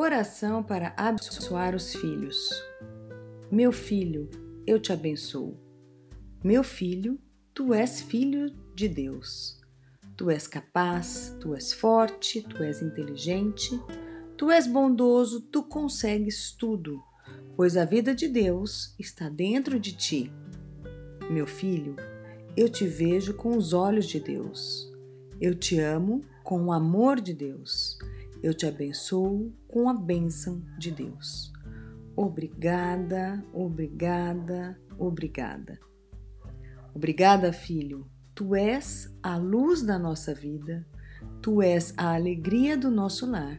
Oração para abençoar os filhos. Meu filho, eu te abençoo. Meu filho, tu és filho de Deus. Tu és capaz, tu és forte, tu és inteligente, tu és bondoso, tu consegues tudo, pois a vida de Deus está dentro de ti. Meu filho, eu te vejo com os olhos de Deus. Eu te amo com o amor de Deus. Eu te abençoo com a bênção de Deus. Obrigada, obrigada, obrigada. Obrigada, filho. Tu és a luz da nossa vida. Tu és a alegria do nosso lar.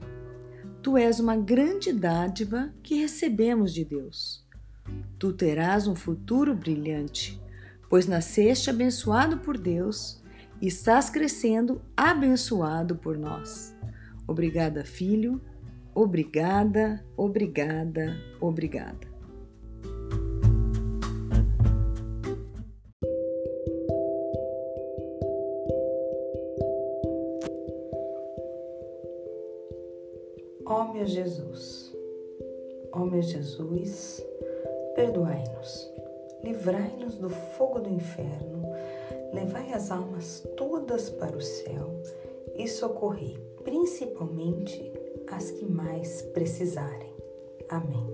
Tu és uma grande dádiva que recebemos de Deus. Tu terás um futuro brilhante pois nasceste abençoado por Deus e estás crescendo abençoado por nós. Obrigada, filho. Obrigada, obrigada, obrigada. Ó meu Jesus, ó meu Jesus, perdoai-nos livrai-nos do fogo do inferno, levai as almas todas para o céu e socorrei principalmente as que mais precisarem. Amém.